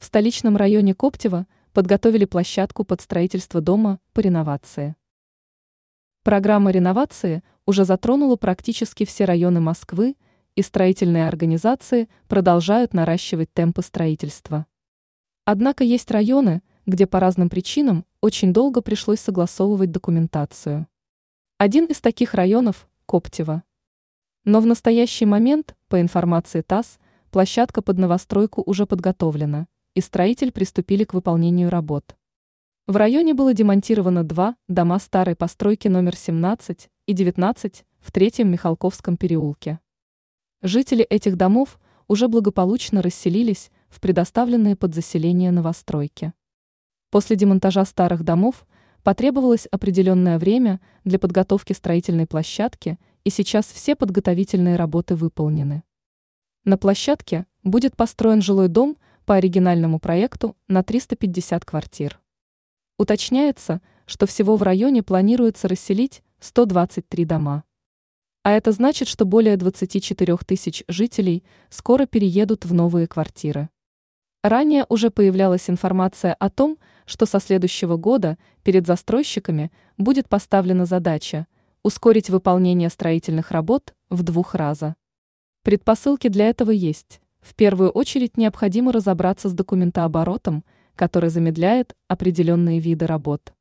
В столичном районе Коптева подготовили площадку под строительство дома по реновации. Программа реновации уже затронула практически все районы Москвы, и строительные организации продолжают наращивать темпы строительства. Однако есть районы, где по разным причинам очень долго пришлось согласовывать документацию. Один из таких районов – Коптево. Но в настоящий момент, по информации ТАСС, площадка под новостройку уже подготовлена – и строитель приступили к выполнению работ. В районе было демонтировано два дома старой постройки номер 17 и 19 в Третьем Михалковском переулке. Жители этих домов уже благополучно расселились в предоставленные под заселение новостройки. После демонтажа старых домов потребовалось определенное время для подготовки строительной площадки, и сейчас все подготовительные работы выполнены. На площадке будет построен жилой дом – по оригинальному проекту на 350 квартир. Уточняется, что всего в районе планируется расселить 123 дома. А это значит, что более 24 тысяч жителей скоро переедут в новые квартиры. Ранее уже появлялась информация о том, что со следующего года перед застройщиками будет поставлена задача ускорить выполнение строительных работ в двух раза. Предпосылки для этого есть. В первую очередь необходимо разобраться с документооборотом, который замедляет определенные виды работ.